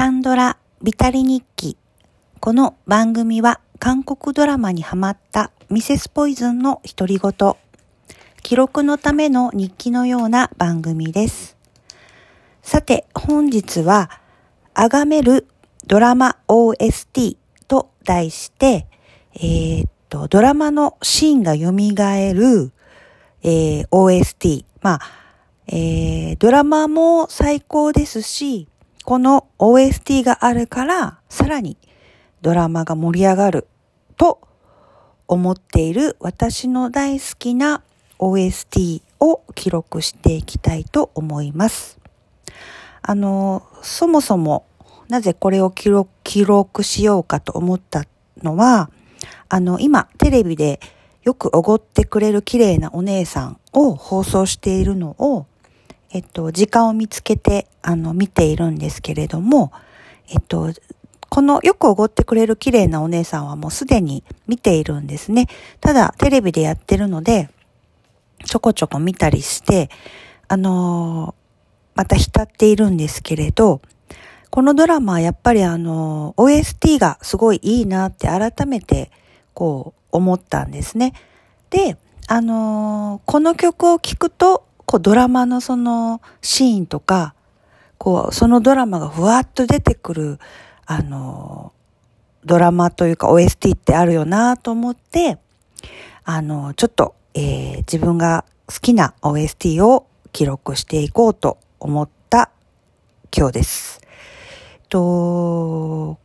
カンドラビタリ日記。この番組は韓国ドラマにハマったミセスポイズンの独り言。記録のための日記のような番組です。さて、本日は、あがめるドラマ OST と題して、えー、っと、ドラマのシーンが蘇る、えー、OST。まあ、えー、ドラマも最高ですし、この OST があるから、さらにドラマが盛り上がると思っている私の大好きな OST を記録していきたいと思います。あの、そもそもなぜこれを記録記録しようかと思ったのは、あの、今テレビでよくおごってくれる綺麗なお姉さんを放送しているのをえっと、時間を見つけて、あの、見ているんですけれども、えっと、このよくおごってくれる綺麗なお姉さんはもうすでに見ているんですね。ただ、テレビでやってるので、ちょこちょこ見たりして、あのー、また浸っているんですけれど、このドラマはやっぱりあの、OST がすごいいいなって改めてこう思ったんですね。で、あのー、この曲を聴くとこうドラマのそのシーンとか、こう、そのドラマがふわっと出てくる、あの、ドラマというか OST ってあるよなと思って、あの、ちょっと、えー、自分が好きな OST を記録していこうと思った今日です。と、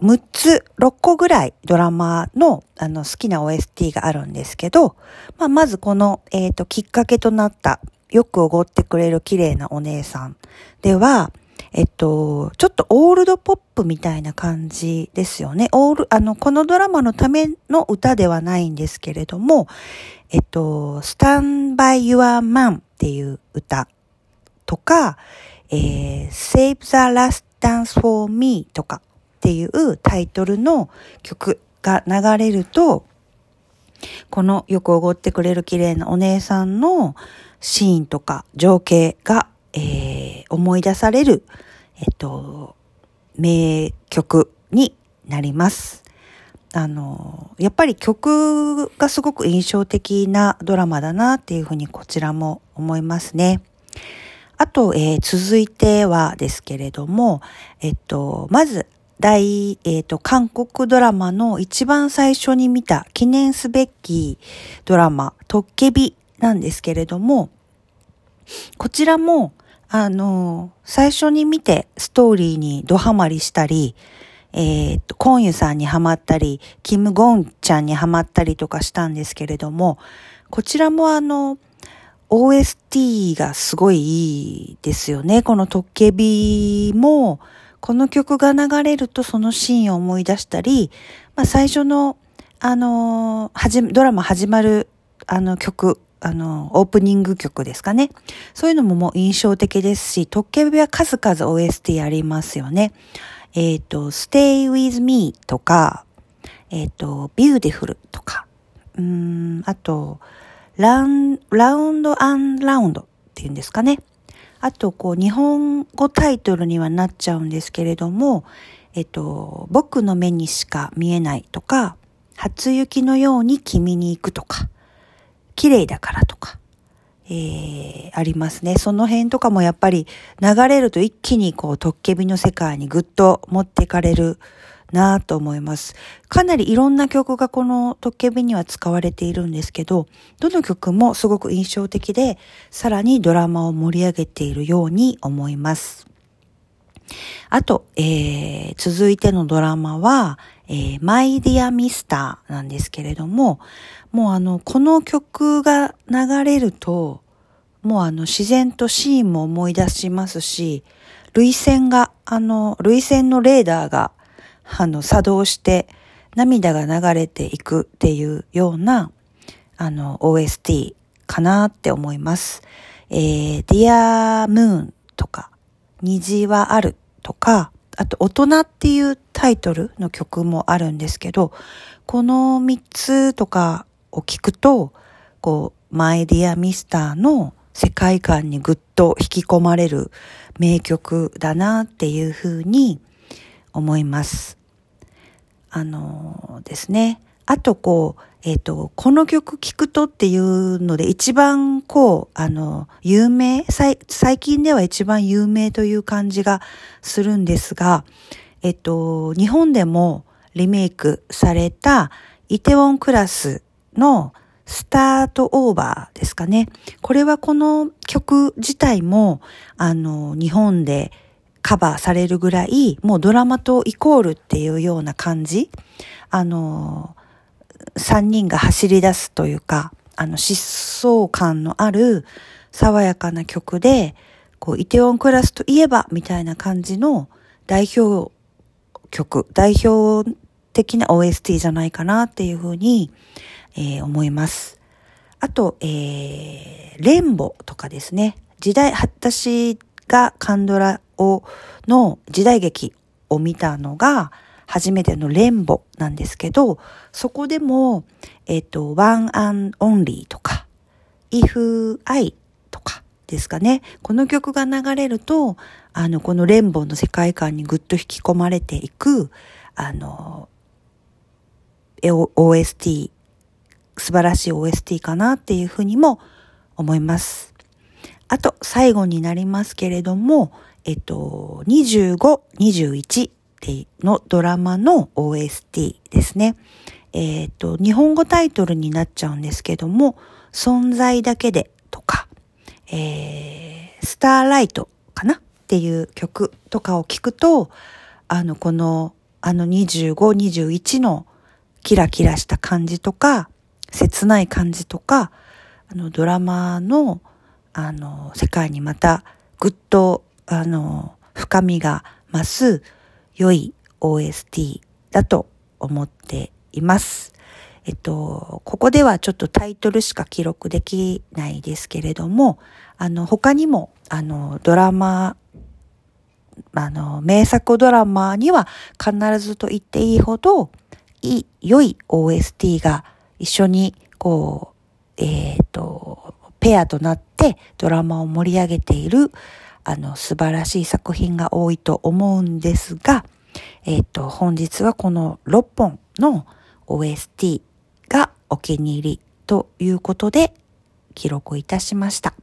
6つ、6個ぐらいドラマのあの好きな OST があるんですけど、まあ、まずこの、えっ、ー、と、きっかけとなったよくおごってくれる綺麗なお姉さんでは、えっと、ちょっとオールドポップみたいな感じですよね。オール、あの、このドラマのための歌ではないんですけれども、えっと、Stand by Your Man っていう歌とか、えー、Save the Last Dance for Me とかっていうタイトルの曲が流れると、このよくおごってくれる綺麗なお姉さんのシーンとか情景が、えー、思い出される、えっと、名曲になります。あの、やっぱり曲がすごく印象的なドラマだなっていうふうにこちらも思いますね。あと、えー、続いてはですけれども、えっと、まず、大、えっ、と、韓国ドラマの一番最初に見た記念すべきドラマ、トッケビなんですけれども、こちらも、あの、最初に見てストーリーにドハマりしたり、えっ、と、コンユさんにハマったり、キム・ゴンちゃんにハマったりとかしたんですけれども、こちらもあの、OST がすごいいいですよね。このトッケビも、この曲が流れるとそのシーンを思い出したり、まあ最初の、あのはじ、ドラマ始まる、あの曲、あの、オープニング曲ですかね。そういうのももう印象的ですし、トッケビは数々 OST ありますよね。えっ、ー、と、Stay with me とか、えっ、ー、と、Beautiful とか、うん、あと、ラン、ラウンドアンラウンドっていうんですかね。あと、こう、日本語タイトルにはなっちゃうんですけれども、えっと、僕の目にしか見えないとか、初雪のように君に行くとか、綺麗だからとか、えー、ありますね。その辺とかもやっぱり流れると一気にこう、トッケビの世界にぐっと持っていかれるなぁと思います。かなりいろんな曲がこのトッケビには使われているんですけど、どの曲もすごく印象的で、さらにドラマを盛り上げているように思います。あと、えー、続いてのドラマは、えー、マイディアミスターなんですけれども、もうあの、この曲が流れると、もうあの、自然とシーンも思い出しますし、類線が、あの、類線のレーダーがあの、作動して涙が流れていくっていうような、あの、OST かなって思います。えー、Dear Moon とか、虹はあるとか、あと、大人っていうタイトルの曲もあるんですけど、この3つとかを聞くと、こう、マイディアミスターの世界観にぐっと引き込まれる、名曲だなっていうふうに思います。あのですね。あとこう、えっ、ー、と、この曲聴くとっていうので一番こう、あの、有名最、最近では一番有名という感じがするんですが、えっ、ー、と、日本でもリメイクされたイテウォンクラスのスタートオーバーですかね。これはこの曲自体も、あの、日本でカバーされるぐらい、もうドラマとイコールっていうような感じ。あの、三人が走り出すというか、あの、疾走感のある爽やかな曲で、こう、イテウォンクラスといえば、みたいな感じの代表曲、代表的な OST じゃないかなっていうふうに、えー、思います。あと、えー、レンボとかですね。時代、私がカンドラを、の時代劇を見たのが、初めてのレンボなんですけど、そこでも、えっ、と、One and Only とか、If I とかですかね。この曲が流れると、あの、このレンボの世界観にぐっと引き込まれていく、あの、OST 素晴らしい OST かなっていうふうにも思います。あと、最後になりますけれども、えっと、25、21のドラマの OST ですね。えっと、日本語タイトルになっちゃうんですけども、存在だけでとか、えー、スターライトかな？っていう曲とかを聞くと、あの、この、あの25、21のキラキラした感じとか、切ない感じとか、あの、ドラマの、あの、世界にまたぐっと、あの、深みが増す良い OST だと思っています。えっと、ここではちょっとタイトルしか記録できないですけれども、あの、他にも、あの、ドラマ、あの、名作ドラマには必ずと言っていいほど、いい、良い OST が一緒に、こう、えっ、ー、と、ペアとなってドラマを盛り上げている、あの、素晴らしい作品が多いと思うんですが、えっ、ー、と、本日はこの6本の OST がお気に入りということで記録いたしました。